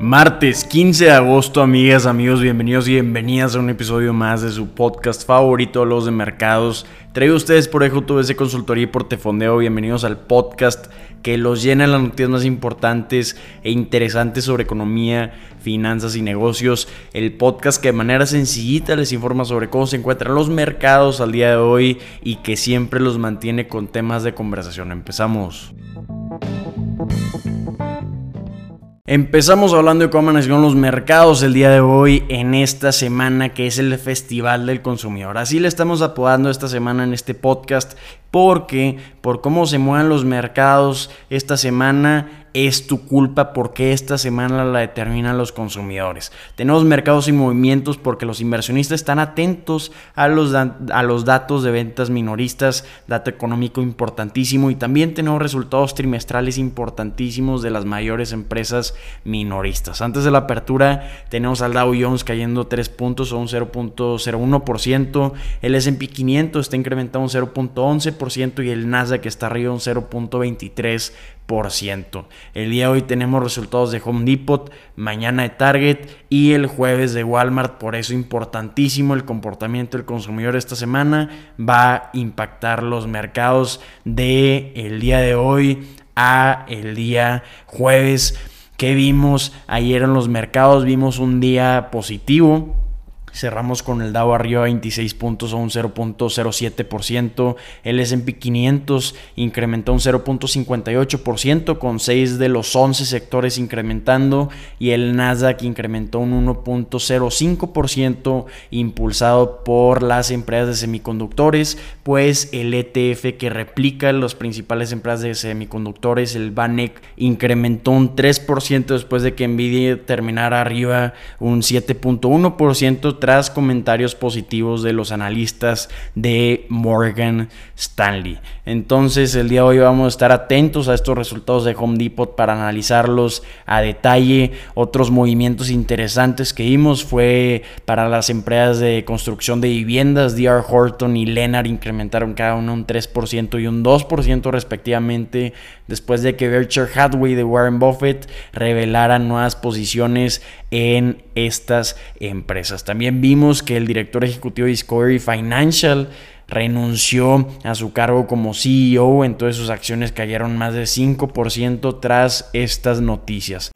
Martes 15 de agosto, amigas, amigos, bienvenidos y bienvenidas a un episodio más de su podcast favorito, Los de Mercados. Traigo a ustedes por EJTVC Consultoría y Portefondeo. Bienvenidos al podcast que los llena las noticias más importantes e interesantes sobre economía, finanzas y negocios. El podcast que de manera sencillita les informa sobre cómo se encuentran los mercados al día de hoy y que siempre los mantiene con temas de conversación. Empezamos. Empezamos hablando de cómo nacieron los mercados el día de hoy en esta semana que es el Festival del Consumidor. Así le estamos apodando esta semana en este podcast porque por cómo se mueven los mercados esta semana es tu culpa porque esta semana la determinan los consumidores. Tenemos mercados y movimientos porque los inversionistas están atentos a los, a los datos de ventas minoristas, dato económico importantísimo y también tenemos resultados trimestrales importantísimos de las mayores empresas minoristas. Antes de la apertura tenemos al Dow Jones cayendo 3 puntos o un 0.01%, el S&P 500 está incrementando un 0.11% y el Nasdaq está arriba un 0.23%. El día de hoy tenemos resultados de Home Depot, mañana de Target y el jueves de Walmart. Por eso importantísimo el comportamiento del consumidor esta semana. Va a impactar los mercados de el día de hoy a el día jueves. que vimos ayer en los mercados? Vimos un día positivo Cerramos con el Dow arriba 26 puntos o un 0.07%. El SP 500 incrementó un 0.58% con 6 de los 11 sectores incrementando. Y el Nasdaq incrementó un 1.05% impulsado por las empresas de semiconductores, pues el ETF que replica las principales empresas de semiconductores, el BANEC, incrementó un 3% después de que Nvidia terminara arriba un 7.1% tras comentarios positivos de los analistas de Morgan Stanley. Entonces el día de hoy vamos a estar atentos a estos resultados de Home Depot para analizarlos a detalle. Otros movimientos interesantes que vimos fue para las empresas de construcción de viviendas, DR Horton y Lennart incrementaron cada uno un 3% y un 2% respectivamente después de que Berkshire Hathaway de Warren Buffett revelaran nuevas posiciones en estas empresas. También vimos que el director ejecutivo de Discovery Financial renunció a su cargo como CEO, entonces sus acciones cayeron más de 5% tras estas noticias.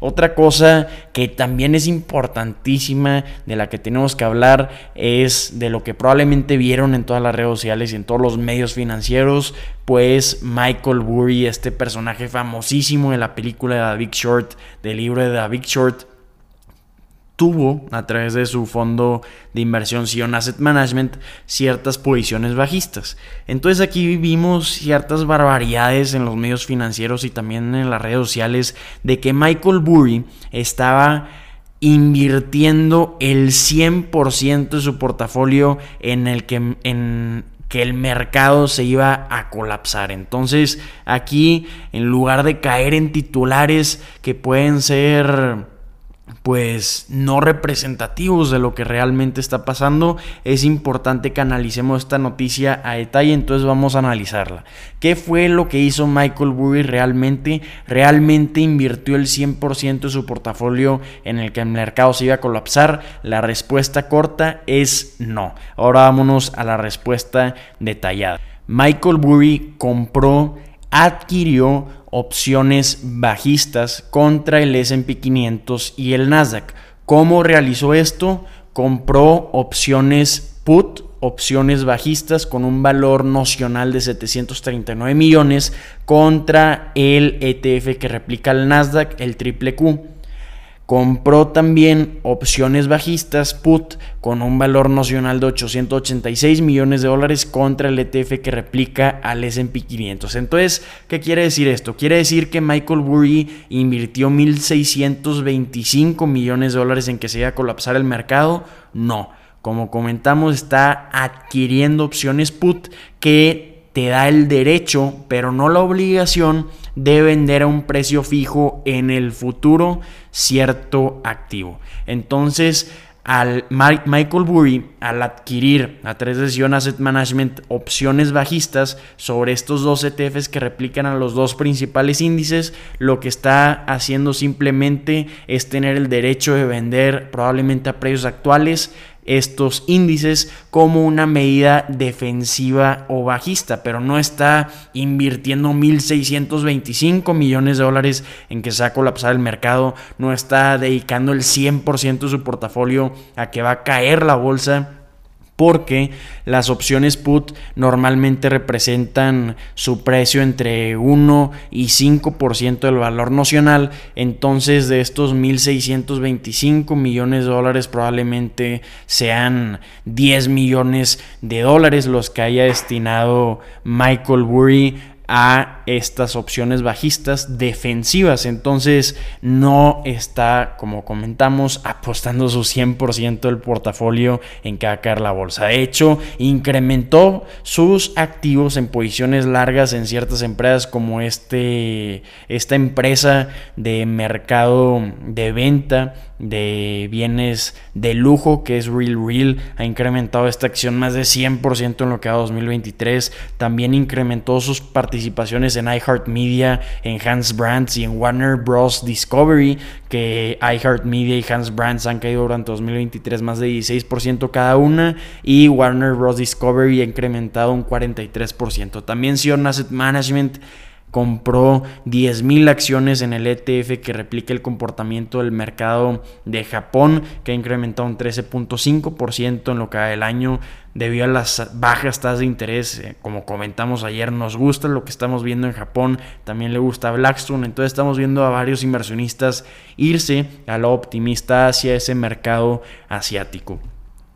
Otra cosa que también es importantísima de la que tenemos que hablar es de lo que probablemente vieron en todas las redes sociales y en todos los medios financieros, pues Michael Burry, este personaje famosísimo de la película de The Big Short, del libro de The Big Short, tuvo a través de su fondo de inversión Sion Asset Management ciertas posiciones bajistas. Entonces aquí vimos ciertas barbaridades en los medios financieros y también en las redes sociales de que Michael Burry estaba invirtiendo el 100% de su portafolio en el que en que el mercado se iba a colapsar. Entonces, aquí en lugar de caer en titulares que pueden ser pues no representativos de lo que realmente está pasando, es importante que analicemos esta noticia a detalle, entonces vamos a analizarla. ¿Qué fue lo que hizo Michael Burry realmente? ¿Realmente invirtió el 100% de su portafolio en el que el mercado se iba a colapsar? La respuesta corta es no. Ahora vámonos a la respuesta detallada. Michael Burry compró, adquirió opciones bajistas contra el SP 500 y el Nasdaq. ¿Cómo realizó esto? Compró opciones put, opciones bajistas con un valor nocional de 739 millones contra el ETF que replica el Nasdaq, el triple Q. Compró también opciones bajistas put con un valor nocional de 886 millones de dólares contra el ETF que replica al S&P 500. Entonces, ¿qué quiere decir esto? Quiere decir que Michael Burry invirtió 1.625 millones de dólares en que se iba a colapsar el mercado. No, como comentamos, está adquiriendo opciones put que te da el derecho, pero no la obligación de vender a un precio fijo en el futuro cierto activo. Entonces, al Michael Burry, al adquirir a de Decision Asset Management opciones bajistas sobre estos dos ETFs que replican a los dos principales índices, lo que está haciendo simplemente es tener el derecho de vender probablemente a precios actuales estos índices como una medida defensiva o bajista, pero no está invirtiendo 1.625 millones de dólares en que se va a colapsar el mercado, no está dedicando el 100% de su portafolio a que va a caer la bolsa porque las opciones put normalmente representan su precio entre 1 y 5% del valor nocional, entonces de estos 1.625 millones de dólares probablemente sean 10 millones de dólares los que haya destinado Michael Burry a estas opciones bajistas defensivas. Entonces no está, como comentamos, apostando su 100% del portafolio en a caer la bolsa. De hecho, incrementó sus activos en posiciones largas en ciertas empresas como este, esta empresa de mercado de venta de bienes de lujo que es Real Real ha incrementado esta acción más de 100% en lo que va 2023 también incrementó sus participaciones en iHeartMedia en Hans Brands y en Warner Bros. Discovery que iHeartMedia y Hans Brands han caído durante 2023 más de 16% cada una y Warner Bros. Discovery ha incrementado un 43% también Sion Asset Management compró 10.000 acciones en el ETF que replica el comportamiento del mercado de Japón, que ha incrementado un 13.5% en lo que va del año debido a las bajas tasas de interés. Eh, como comentamos ayer, nos gusta lo que estamos viendo en Japón, también le gusta Blackstone, entonces estamos viendo a varios inversionistas irse a lo optimista hacia ese mercado asiático.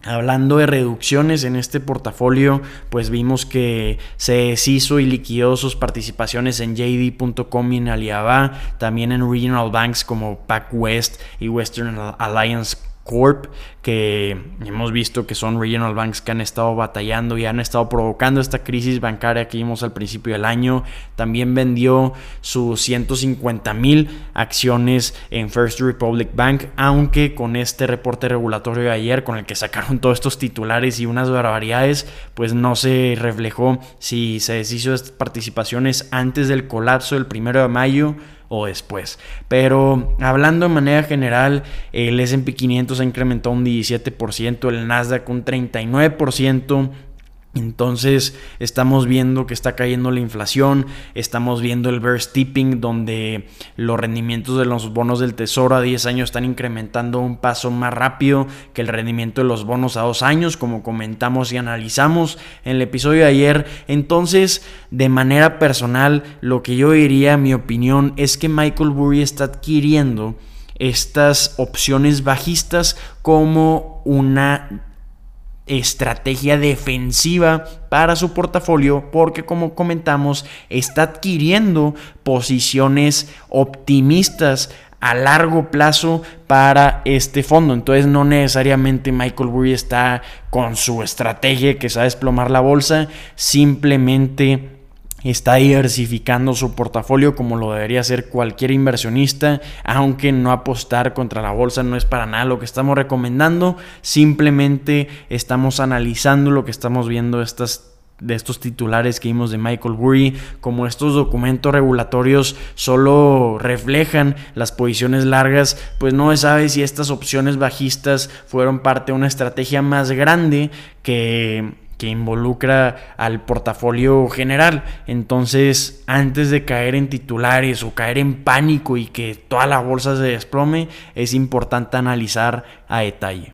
Hablando de reducciones en este portafolio, pues vimos que se deshizo y liquidó sus participaciones en JD.com y en Alibaba, también en regional banks como PacWest y Western Alliance Corp, que hemos visto que son regional banks que han estado batallando y han estado provocando esta crisis bancaria que vimos al principio del año. También vendió sus 150 mil acciones en First Republic Bank, aunque con este reporte regulatorio de ayer, con el que sacaron todos estos titulares y unas barbaridades, pues no se reflejó si se deshizo de estas participaciones antes del colapso del primero de mayo o después. Pero hablando de manera general, el SP 500 ha incrementado un 17%, el Nasdaq un 39%, entonces estamos viendo que está cayendo la inflación, estamos viendo el burst tipping donde los rendimientos de los bonos del tesoro a 10 años están incrementando un paso más rápido que el rendimiento de los bonos a 2 años, como comentamos y analizamos en el episodio de ayer. Entonces, de manera personal, lo que yo diría, mi opinión, es que Michael Burry está adquiriendo estas opciones bajistas como una estrategia defensiva para su portafolio porque como comentamos está adquiriendo posiciones optimistas a largo plazo para este fondo. Entonces no necesariamente Michael Burry está con su estrategia que sabe desplomar la bolsa, simplemente está diversificando su portafolio como lo debería hacer cualquier inversionista, aunque no apostar contra la bolsa no es para nada lo que estamos recomendando, simplemente estamos analizando lo que estamos viendo estas de estos titulares que vimos de Michael Burry, como estos documentos regulatorios solo reflejan las posiciones largas, pues no se sabe si estas opciones bajistas fueron parte de una estrategia más grande que que involucra al portafolio general. Entonces, antes de caer en titulares o caer en pánico y que toda la bolsa se desplome, es importante analizar a detalle.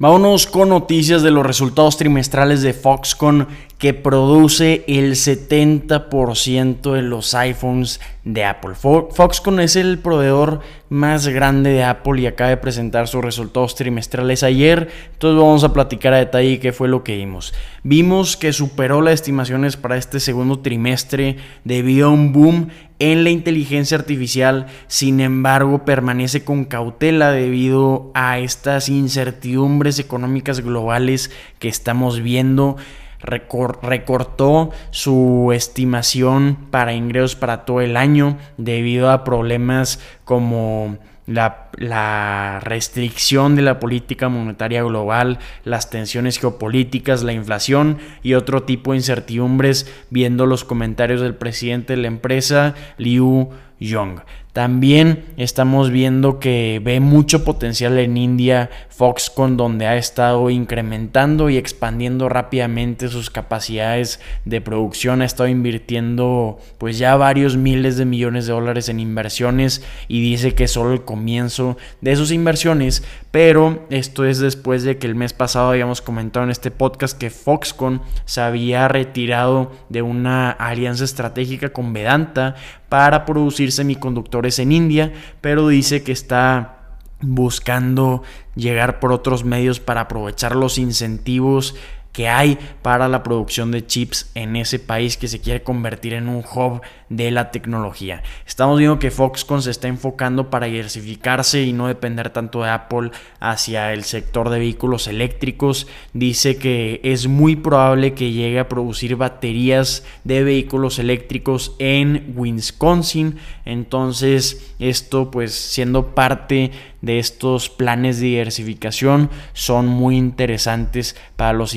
Vámonos con noticias de los resultados trimestrales de Foxconn que produce el 70% de los iPhones de Apple. Foxconn es el proveedor más grande de Apple y acaba de presentar sus resultados trimestrales ayer. Entonces vamos a platicar a detalle qué fue lo que vimos. Vimos que superó las estimaciones para este segundo trimestre debido a un boom en la inteligencia artificial, sin embargo permanece con cautela debido a estas incertidumbres económicas globales que estamos viendo. Recortó su estimación para ingresos para todo el año debido a problemas como la, restricción de la política monetaria global, las tensiones geopolíticas, la inflación y otro tipo de incertidumbres, viendo los comentarios del presidente de la empresa, Liu Yong. También estamos viendo que ve mucho potencial en India Foxconn, donde ha estado incrementando y expandiendo rápidamente sus capacidades de producción. Ha estado invirtiendo pues ya varios miles de millones de dólares en inversiones y dice que es solo el comienzo de sus inversiones. Pero esto es después de que el mes pasado habíamos comentado en este podcast que Foxconn se había retirado de una alianza estratégica con Vedanta para producir semiconductores en India, pero dice que está buscando llegar por otros medios para aprovechar los incentivos que hay para la producción de chips en ese país que se quiere convertir en un hub de la tecnología. Estamos viendo que Foxconn se está enfocando para diversificarse y no depender tanto de Apple hacia el sector de vehículos eléctricos. Dice que es muy probable que llegue a producir baterías de vehículos eléctricos en Wisconsin. Entonces, esto pues siendo parte de estos planes de diversificación son muy interesantes para los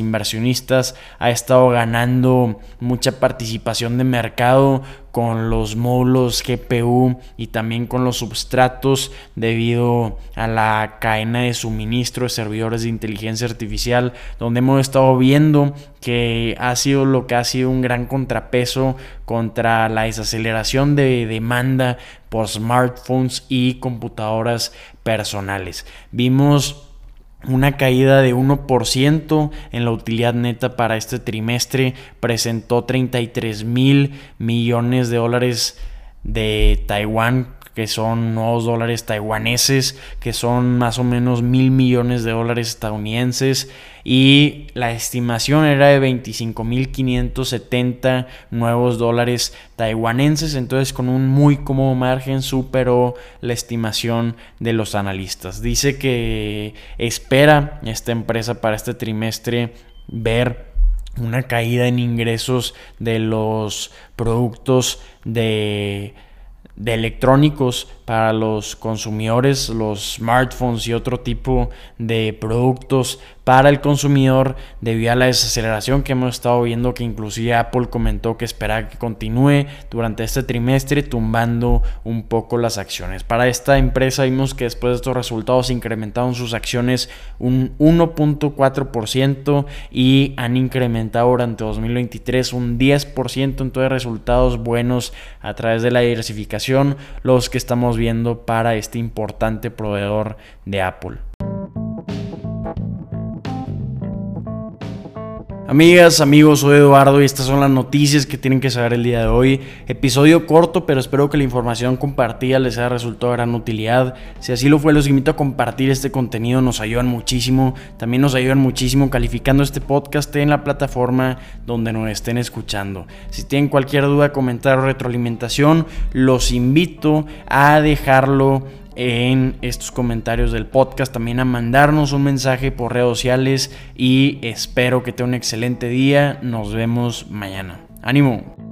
Ha estado ganando mucha participación de mercado con los módulos GPU y también con los substratos debido a la cadena de suministro de servidores de inteligencia artificial donde hemos estado viendo que ha sido lo que ha sido un gran contrapeso contra la desaceleración de demanda por smartphones y computadoras personales. Vimos una caída de 1% en la utilidad neta para este trimestre, presentó 33 mil millones de dólares de Taiwán que son nuevos dólares taiwaneses, que son más o menos mil millones de dólares estadounidenses. Y la estimación era de 25.570 nuevos dólares taiwanenses. Entonces, con un muy cómodo margen, superó la estimación de los analistas. Dice que espera esta empresa para este trimestre ver una caída en ingresos de los productos de de electrónicos para los consumidores, los smartphones y otro tipo de productos para el consumidor debido a la desaceleración que hemos estado viendo que inclusive Apple comentó que espera que continúe durante este trimestre tumbando un poco las acciones. Para esta empresa vimos que después de estos resultados incrementaron sus acciones un 1.4% y han incrementado durante 2023 un 10% entonces resultados buenos a través de la diversificación los que estamos viendo para este importante proveedor de Apple. Amigas, amigos, soy Eduardo y estas son las noticias que tienen que saber el día de hoy. Episodio corto, pero espero que la información compartida les haya resultado de gran utilidad. Si así lo fue, los invito a compartir este contenido, nos ayudan muchísimo. También nos ayudan muchísimo calificando este podcast en la plataforma donde nos estén escuchando. Si tienen cualquier duda, comentario o retroalimentación, los invito a dejarlo en estos comentarios del podcast, también a mandarnos un mensaje por redes sociales y espero que tenga un excelente día. Nos vemos mañana. ánimo.